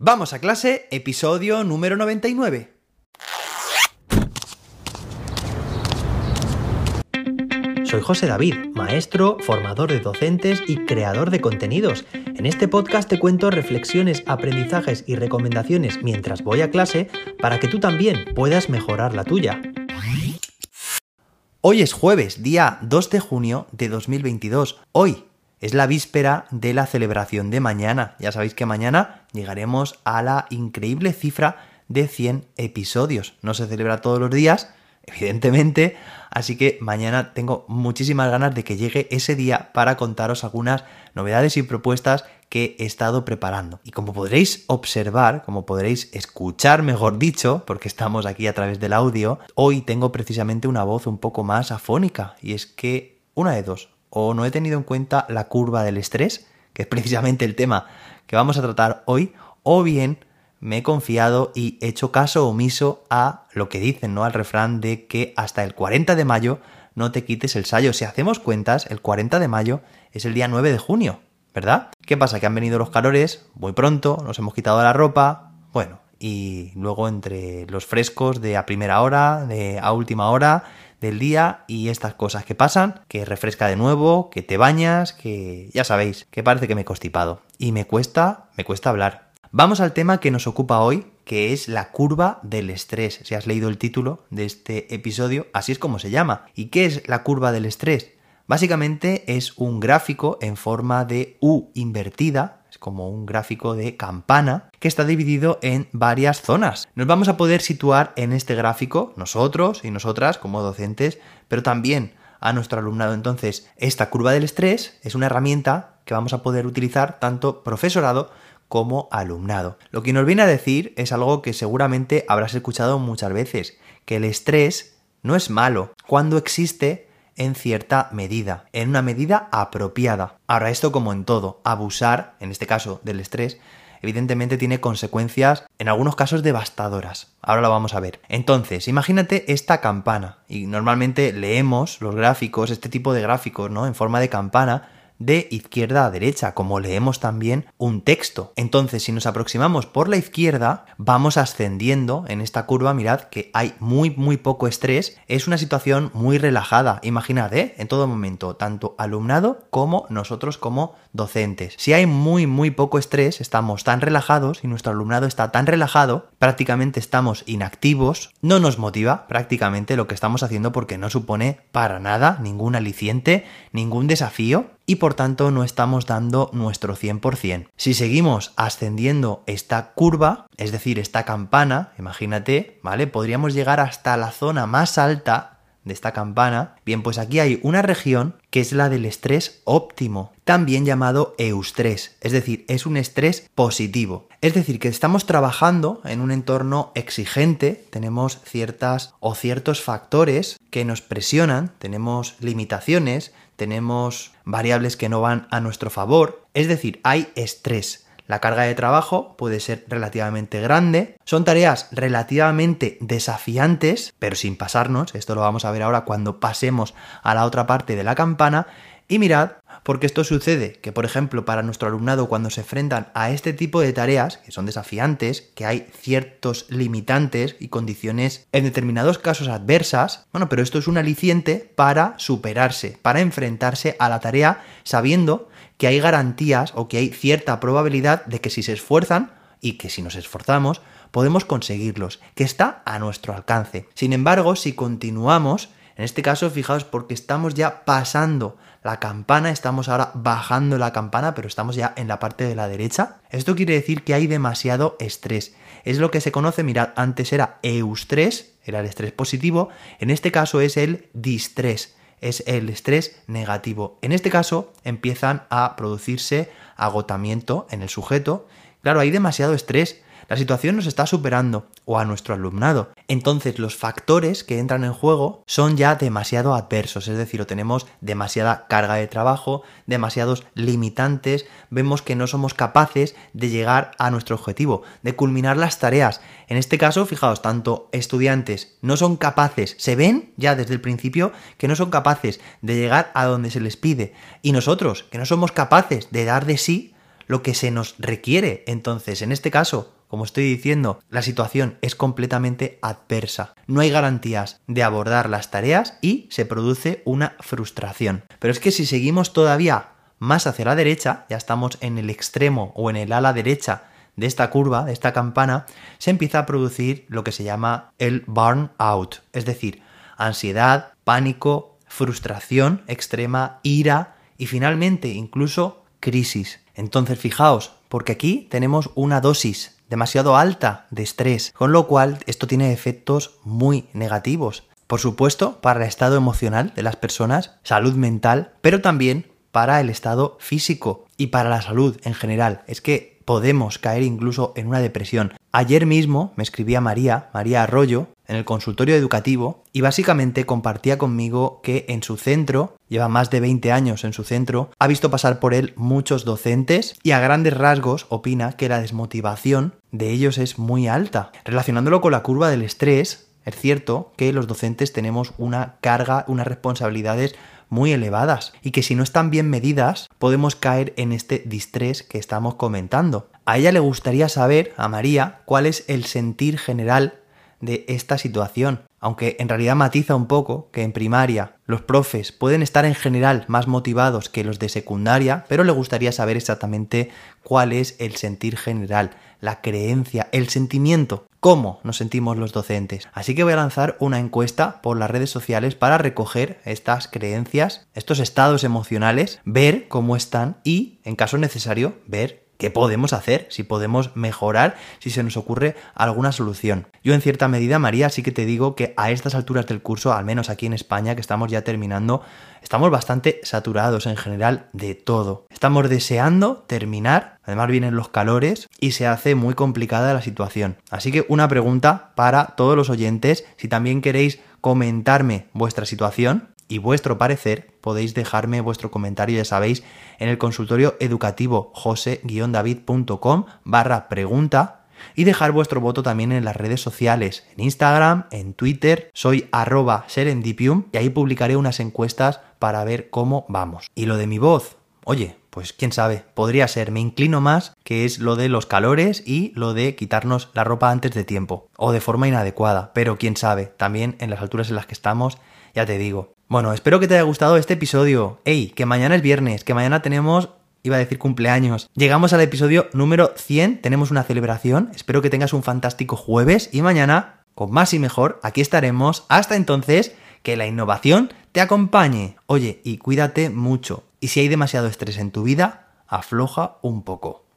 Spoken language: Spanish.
Vamos a clase, episodio número 99. Soy José David, maestro, formador de docentes y creador de contenidos. En este podcast te cuento reflexiones, aprendizajes y recomendaciones mientras voy a clase para que tú también puedas mejorar la tuya. Hoy es jueves, día 2 de junio de 2022. Hoy es la víspera de la celebración de mañana. Ya sabéis que mañana llegaremos a la increíble cifra de 100 episodios. No se celebra todos los días, evidentemente, así que mañana tengo muchísimas ganas de que llegue ese día para contaros algunas novedades y propuestas que he estado preparando. Y como podréis observar, como podréis escuchar, mejor dicho, porque estamos aquí a través del audio, hoy tengo precisamente una voz un poco más afónica. Y es que una de dos, o no he tenido en cuenta la curva del estrés, que es precisamente el tema que vamos a tratar hoy, o bien me he confiado y he hecho caso omiso a lo que dicen, ¿no? Al refrán de que hasta el 40 de mayo no te quites el sayo. Si hacemos cuentas, el 40 de mayo es el día 9 de junio, ¿verdad? ¿Qué pasa? Que han venido los calores muy pronto, nos hemos quitado la ropa, bueno, y luego entre los frescos de a primera hora, de a última hora, del día y estas cosas que pasan, que refresca de nuevo, que te bañas, que ya sabéis, que parece que me he constipado. Y me cuesta, me cuesta hablar. Vamos al tema que nos ocupa hoy, que es la curva del estrés. Si has leído el título de este episodio, así es como se llama. ¿Y qué es la curva del estrés? Básicamente es un gráfico en forma de U invertida, es como un gráfico de campana que está dividido en varias zonas. Nos vamos a poder situar en este gráfico nosotros y nosotras como docentes, pero también a nuestro alumnado. Entonces, esta curva del estrés es una herramienta que vamos a poder utilizar tanto profesorado como alumnado. Lo que nos viene a decir es algo que seguramente habrás escuchado muchas veces, que el estrés no es malo cuando existe en cierta medida, en una medida apropiada. Ahora, esto como en todo, abusar, en este caso del estrés, evidentemente tiene consecuencias en algunos casos devastadoras. Ahora lo vamos a ver. Entonces, imagínate esta campana. Y normalmente leemos los gráficos, este tipo de gráficos, ¿no? En forma de campana, de izquierda a derecha, como leemos también un texto. Entonces, si nos aproximamos por la izquierda, vamos ascendiendo en esta curva, mirad que hay muy, muy poco estrés, es una situación muy relajada. Imaginad, ¿eh? En todo momento, tanto alumnado como nosotros como docentes. Si hay muy, muy poco estrés, estamos tan relajados y nuestro alumnado está tan relajado, prácticamente estamos inactivos, no nos motiva prácticamente lo que estamos haciendo porque no supone para nada ningún aliciente, ningún desafío y por tanto no estamos dando nuestro 100%. Si seguimos ascendiendo esta curva, es decir, esta campana, imagínate, ¿vale? Podríamos llegar hasta la zona más alta de esta campana. Bien, pues aquí hay una región que es la del estrés óptimo, también llamado eustrés, es decir, es un estrés positivo. Es decir, que estamos trabajando en un entorno exigente, tenemos ciertas o ciertos factores que nos presionan, tenemos limitaciones, tenemos variables que no van a nuestro favor, es decir, hay estrés. La carga de trabajo puede ser relativamente grande, son tareas relativamente desafiantes, pero sin pasarnos, esto lo vamos a ver ahora cuando pasemos a la otra parte de la campana, y mirad, porque esto sucede que, por ejemplo, para nuestro alumnado cuando se enfrentan a este tipo de tareas, que son desafiantes, que hay ciertos limitantes y condiciones en determinados casos adversas, bueno, pero esto es un aliciente para superarse, para enfrentarse a la tarea sabiendo que hay garantías o que hay cierta probabilidad de que si se esfuerzan y que si nos esforzamos, podemos conseguirlos, que está a nuestro alcance. Sin embargo, si continuamos, en este caso, fijaos, porque estamos ya pasando la campana, estamos ahora bajando la campana, pero estamos ya en la parte de la derecha. Esto quiere decir que hay demasiado estrés. Es lo que se conoce, mirad, antes era eustrés, era el estrés positivo, en este caso es el distrés, es el estrés negativo. En este caso empiezan a producirse agotamiento en el sujeto. Claro, hay demasiado estrés la situación nos está superando o a nuestro alumnado. Entonces los factores que entran en juego son ya demasiado adversos, es decir, o tenemos demasiada carga de trabajo, demasiados limitantes, vemos que no somos capaces de llegar a nuestro objetivo, de culminar las tareas. En este caso, fijaos, tanto estudiantes no son capaces, se ven ya desde el principio que no son capaces de llegar a donde se les pide, y nosotros, que no somos capaces de dar de sí, lo que se nos requiere. Entonces, en este caso, como estoy diciendo, la situación es completamente adversa. No hay garantías de abordar las tareas y se produce una frustración. Pero es que si seguimos todavía más hacia la derecha, ya estamos en el extremo o en el ala derecha de esta curva, de esta campana, se empieza a producir lo que se llama el burnout, es decir, ansiedad, pánico, frustración extrema, ira y finalmente incluso crisis. Entonces fijaos, porque aquí tenemos una dosis demasiado alta de estrés, con lo cual esto tiene efectos muy negativos. Por supuesto, para el estado emocional de las personas, salud mental, pero también para el estado físico y para la salud en general. Es que podemos caer incluso en una depresión. Ayer mismo me escribía María, María Arroyo, en el consultorio educativo y básicamente compartía conmigo que en su centro, lleva más de 20 años en su centro, ha visto pasar por él muchos docentes y a grandes rasgos opina que la desmotivación de ellos es muy alta. Relacionándolo con la curva del estrés, es cierto que los docentes tenemos una carga, unas responsabilidades muy elevadas y que si no están bien medidas podemos caer en este distrés que estamos comentando. A ella le gustaría saber, a María, cuál es el sentir general de esta situación, aunque en realidad matiza un poco que en primaria los profes pueden estar en general más motivados que los de secundaria, pero le gustaría saber exactamente cuál es el sentir general, la creencia, el sentimiento, cómo nos sentimos los docentes. Así que voy a lanzar una encuesta por las redes sociales para recoger estas creencias, estos estados emocionales, ver cómo están y, en caso necesario, ver qué podemos hacer, si podemos mejorar, si se nos ocurre alguna solución. Yo en cierta medida, María, sí que te digo que a estas alturas del curso, al menos aquí en España, que estamos ya terminando, estamos bastante saturados en general de todo. Estamos deseando terminar, además vienen los calores y se hace muy complicada la situación. Así que una pregunta para todos los oyentes, si también queréis comentarme vuestra situación, y vuestro parecer, podéis dejarme vuestro comentario, ya sabéis, en el consultorio educativo jose-david.com barra pregunta y dejar vuestro voto también en las redes sociales, en Instagram, en Twitter, soy arroba serendipium y ahí publicaré unas encuestas para ver cómo vamos. Y lo de mi voz, oye, pues quién sabe, podría ser, me inclino más que es lo de los calores y lo de quitarnos la ropa antes de tiempo o de forma inadecuada, pero quién sabe, también en las alturas en las que estamos, ya te digo, bueno, espero que te haya gustado este episodio. ¡Ey! Que mañana es viernes, que mañana tenemos iba a decir cumpleaños. Llegamos al episodio número 100, tenemos una celebración. Espero que tengas un fantástico jueves y mañana, con más y mejor, aquí estaremos. Hasta entonces, que la innovación te acompañe. Oye, y cuídate mucho. Y si hay demasiado estrés en tu vida, afloja un poco.